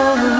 all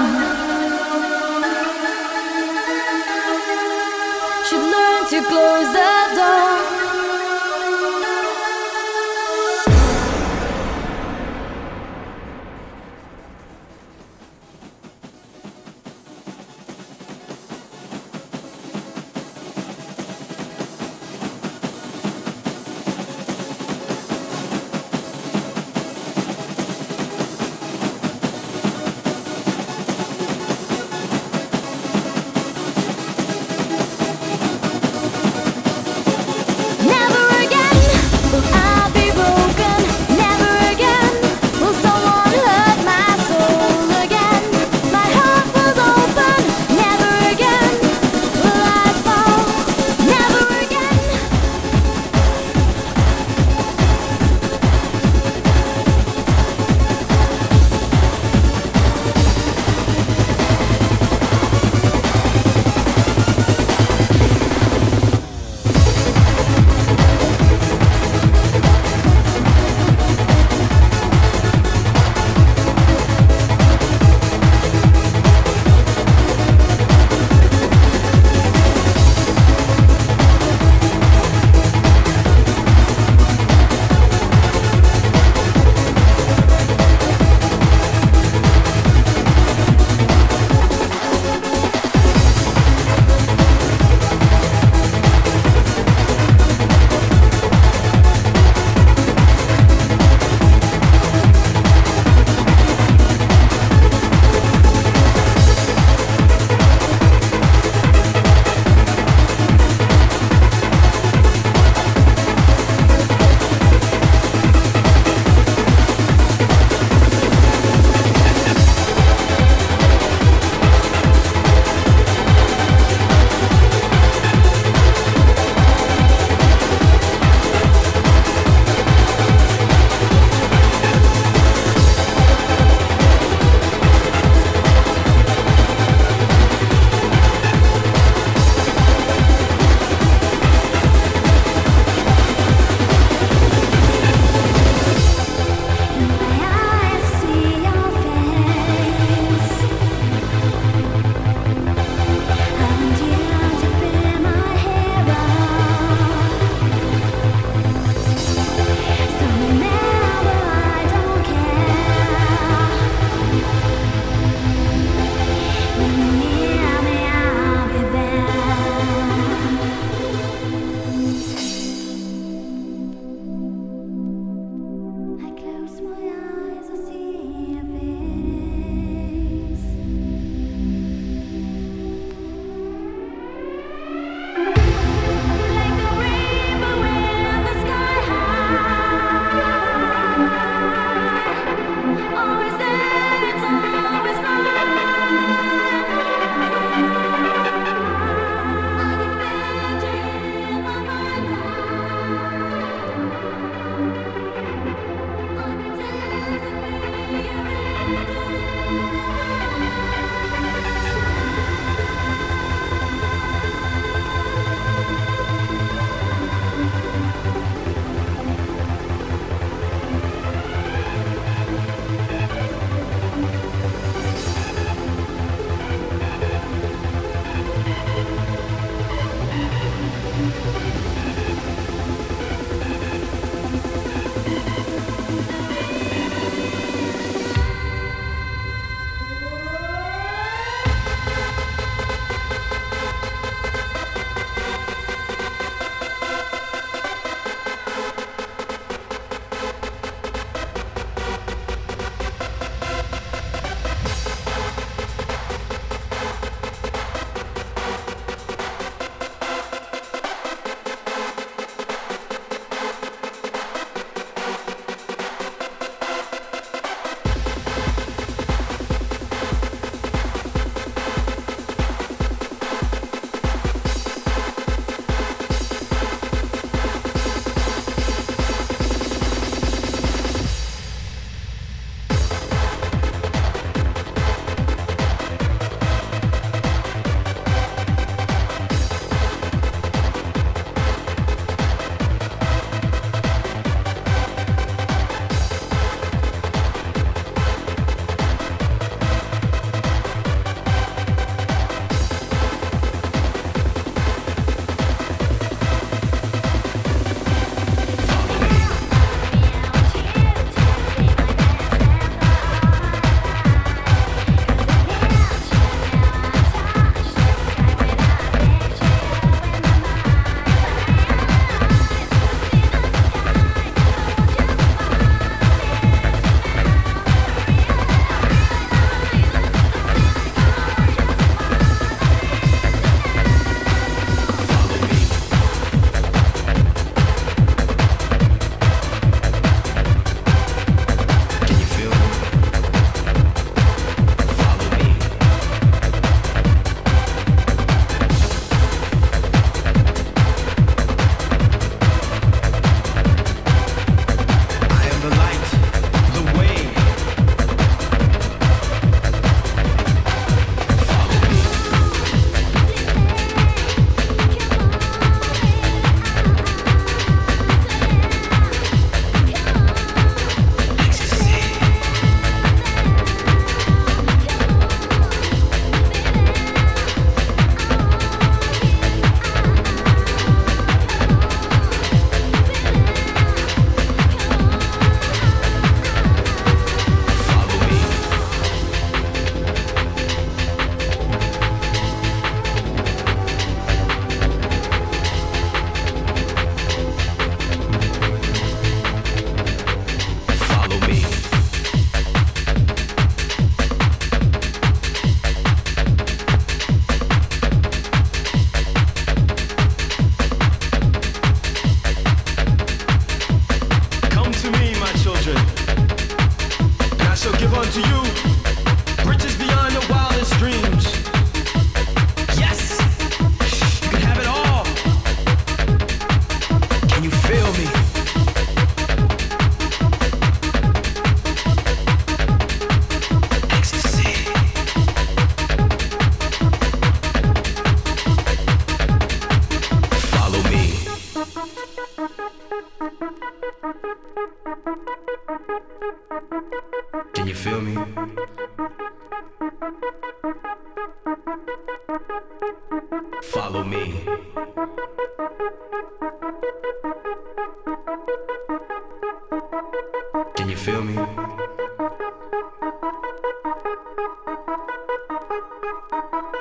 Can you feel me?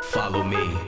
Follow me.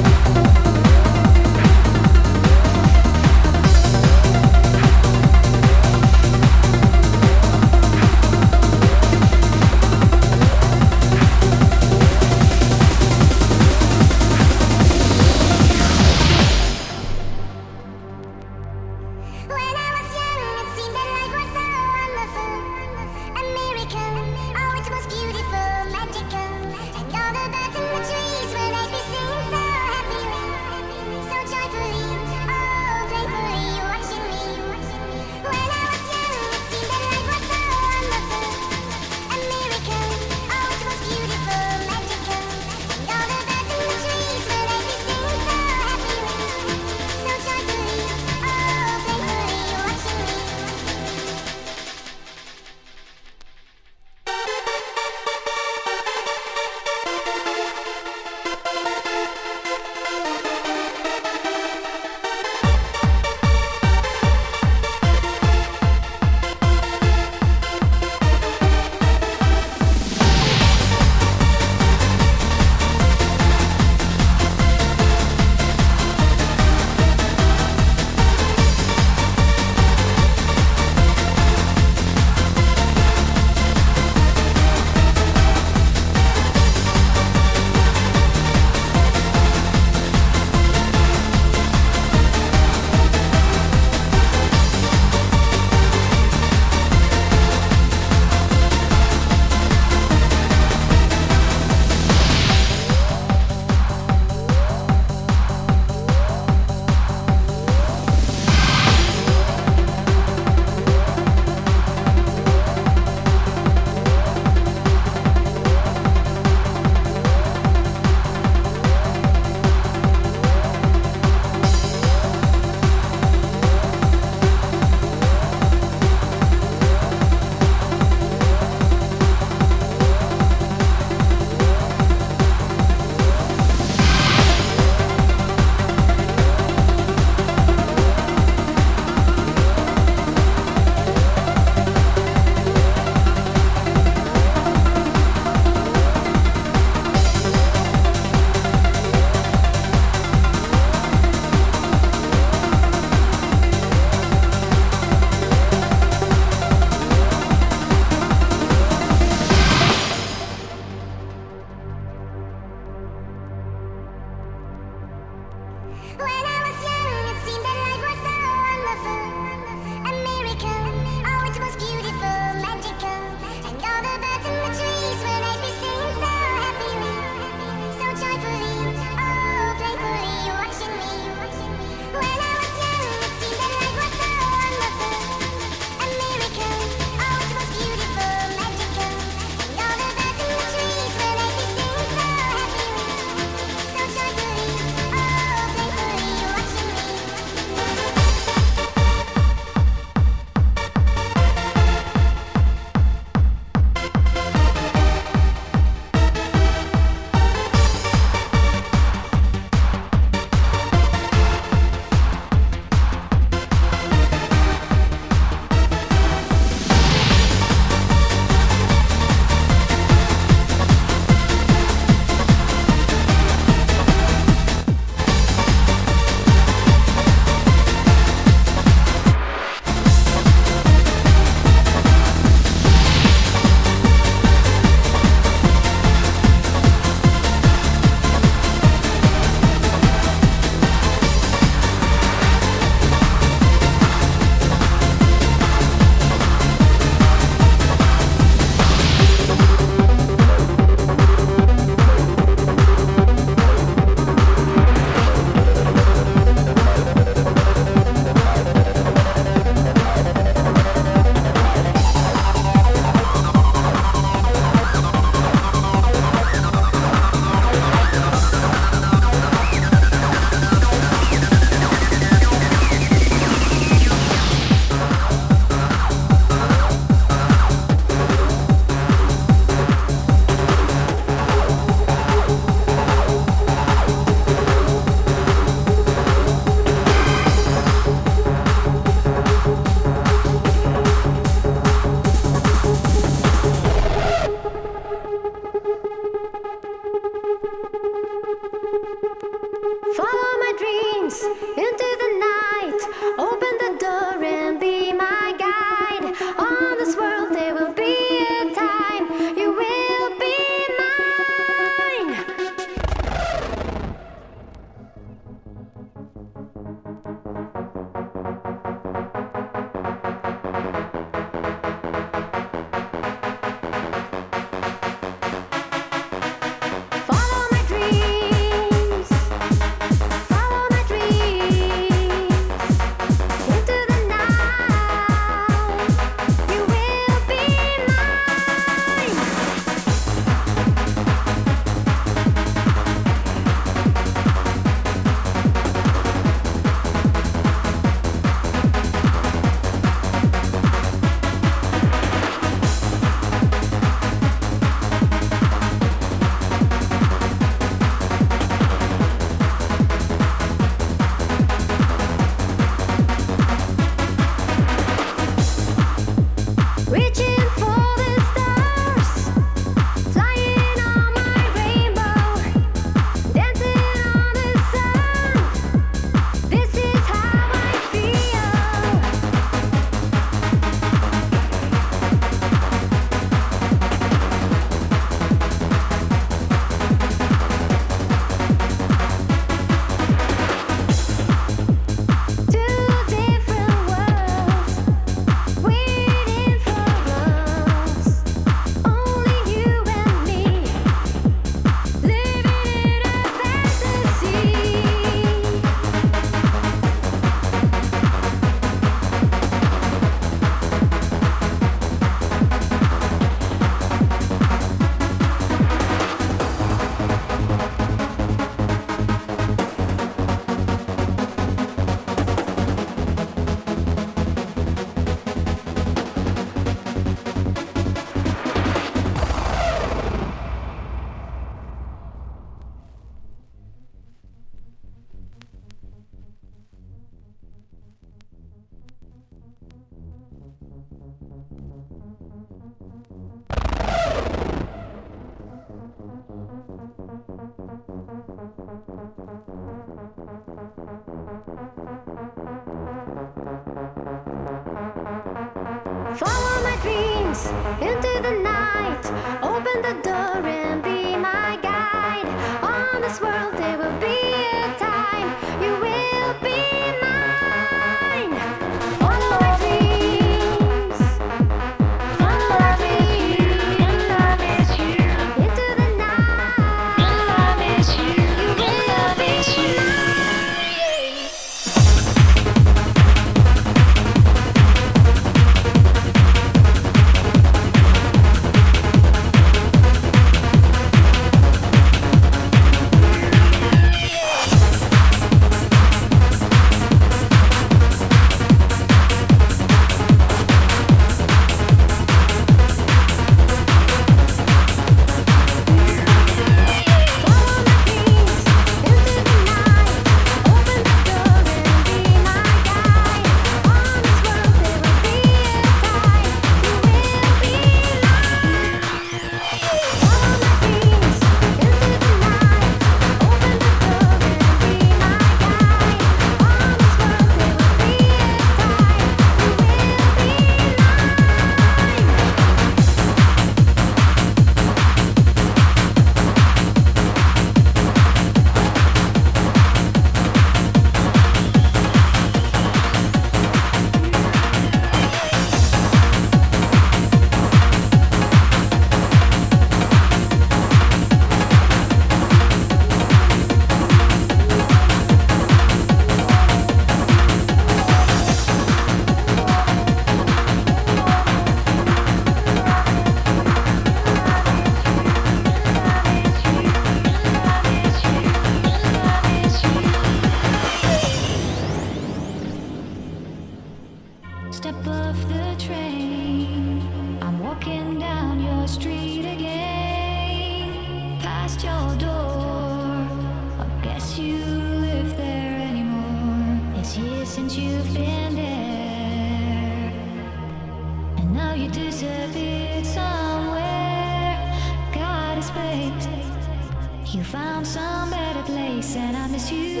and I miss you.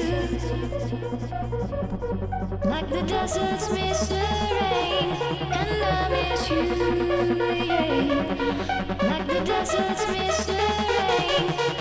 Like the deserts miss the rain, and I miss you. Yeah. Like the deserts miss the rain.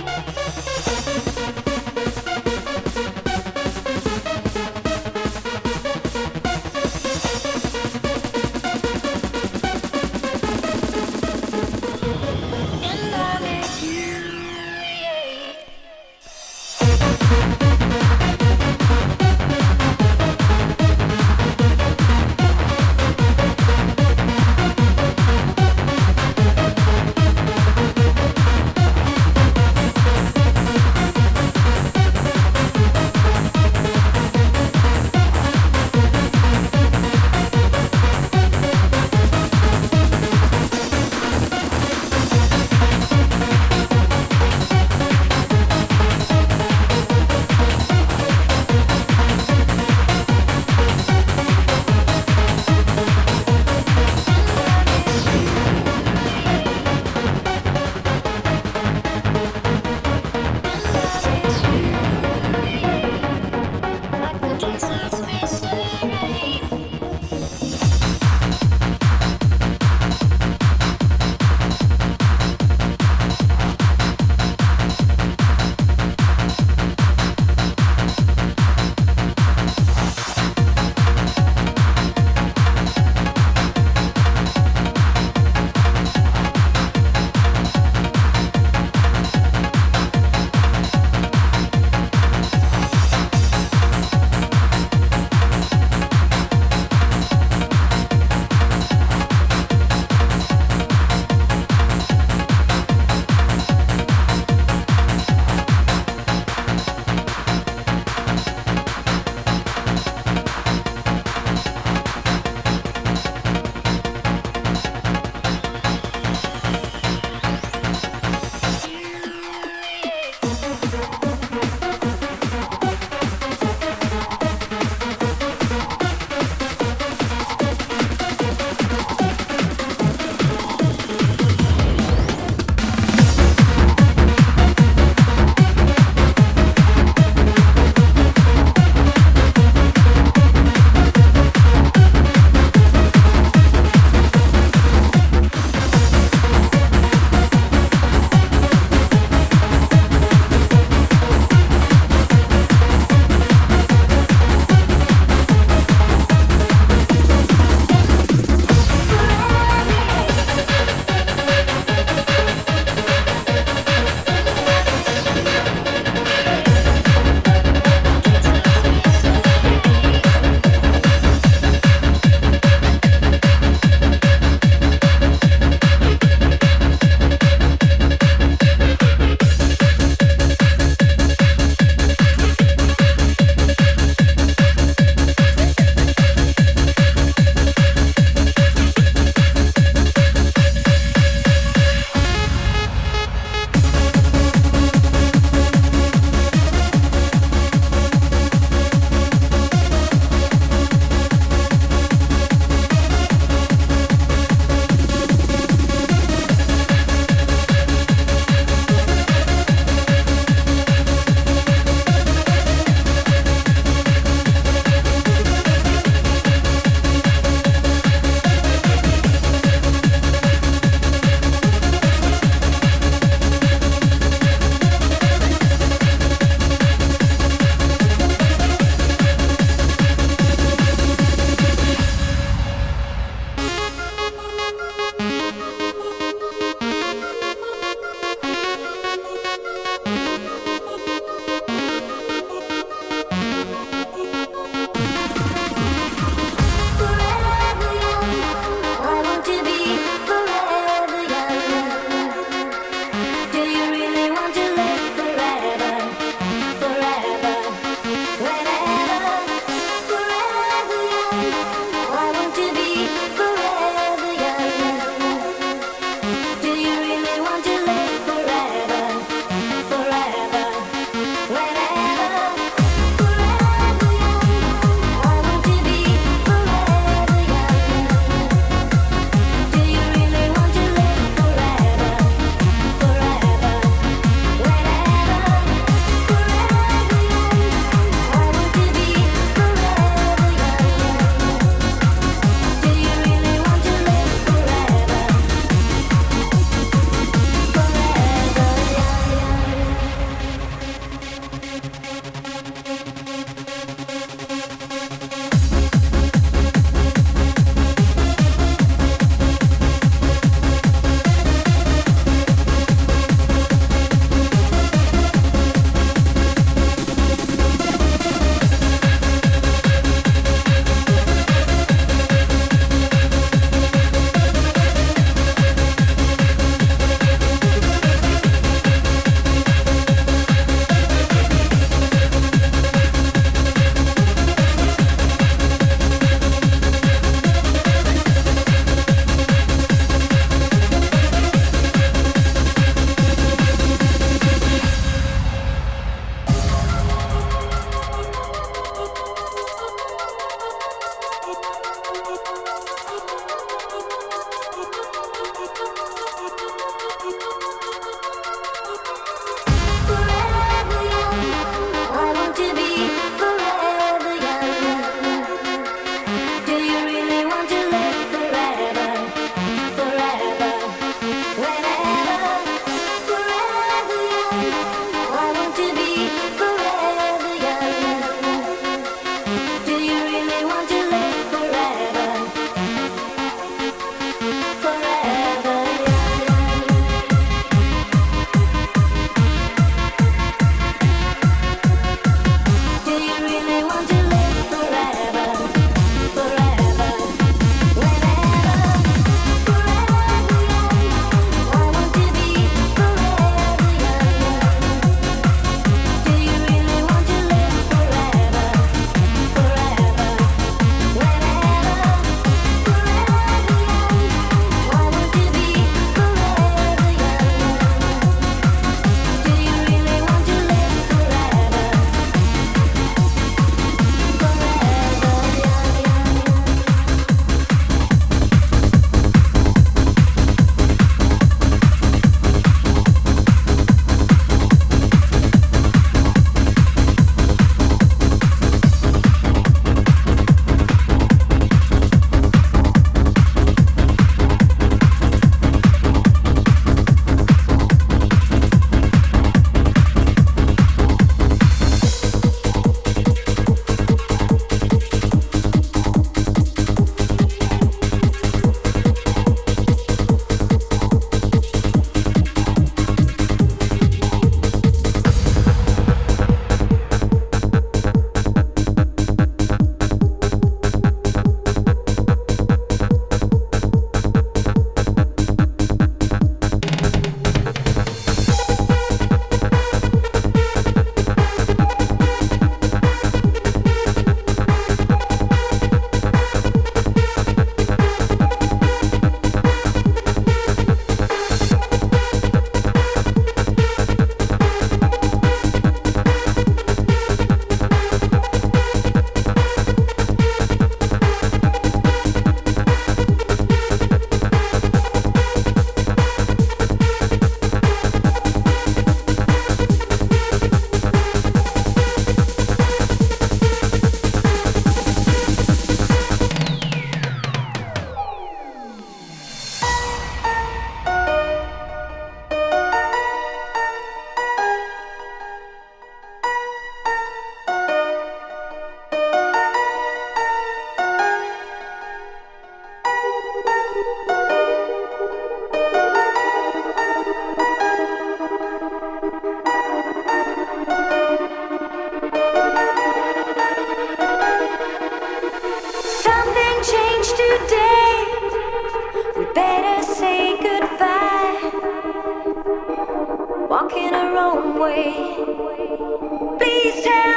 Thank you.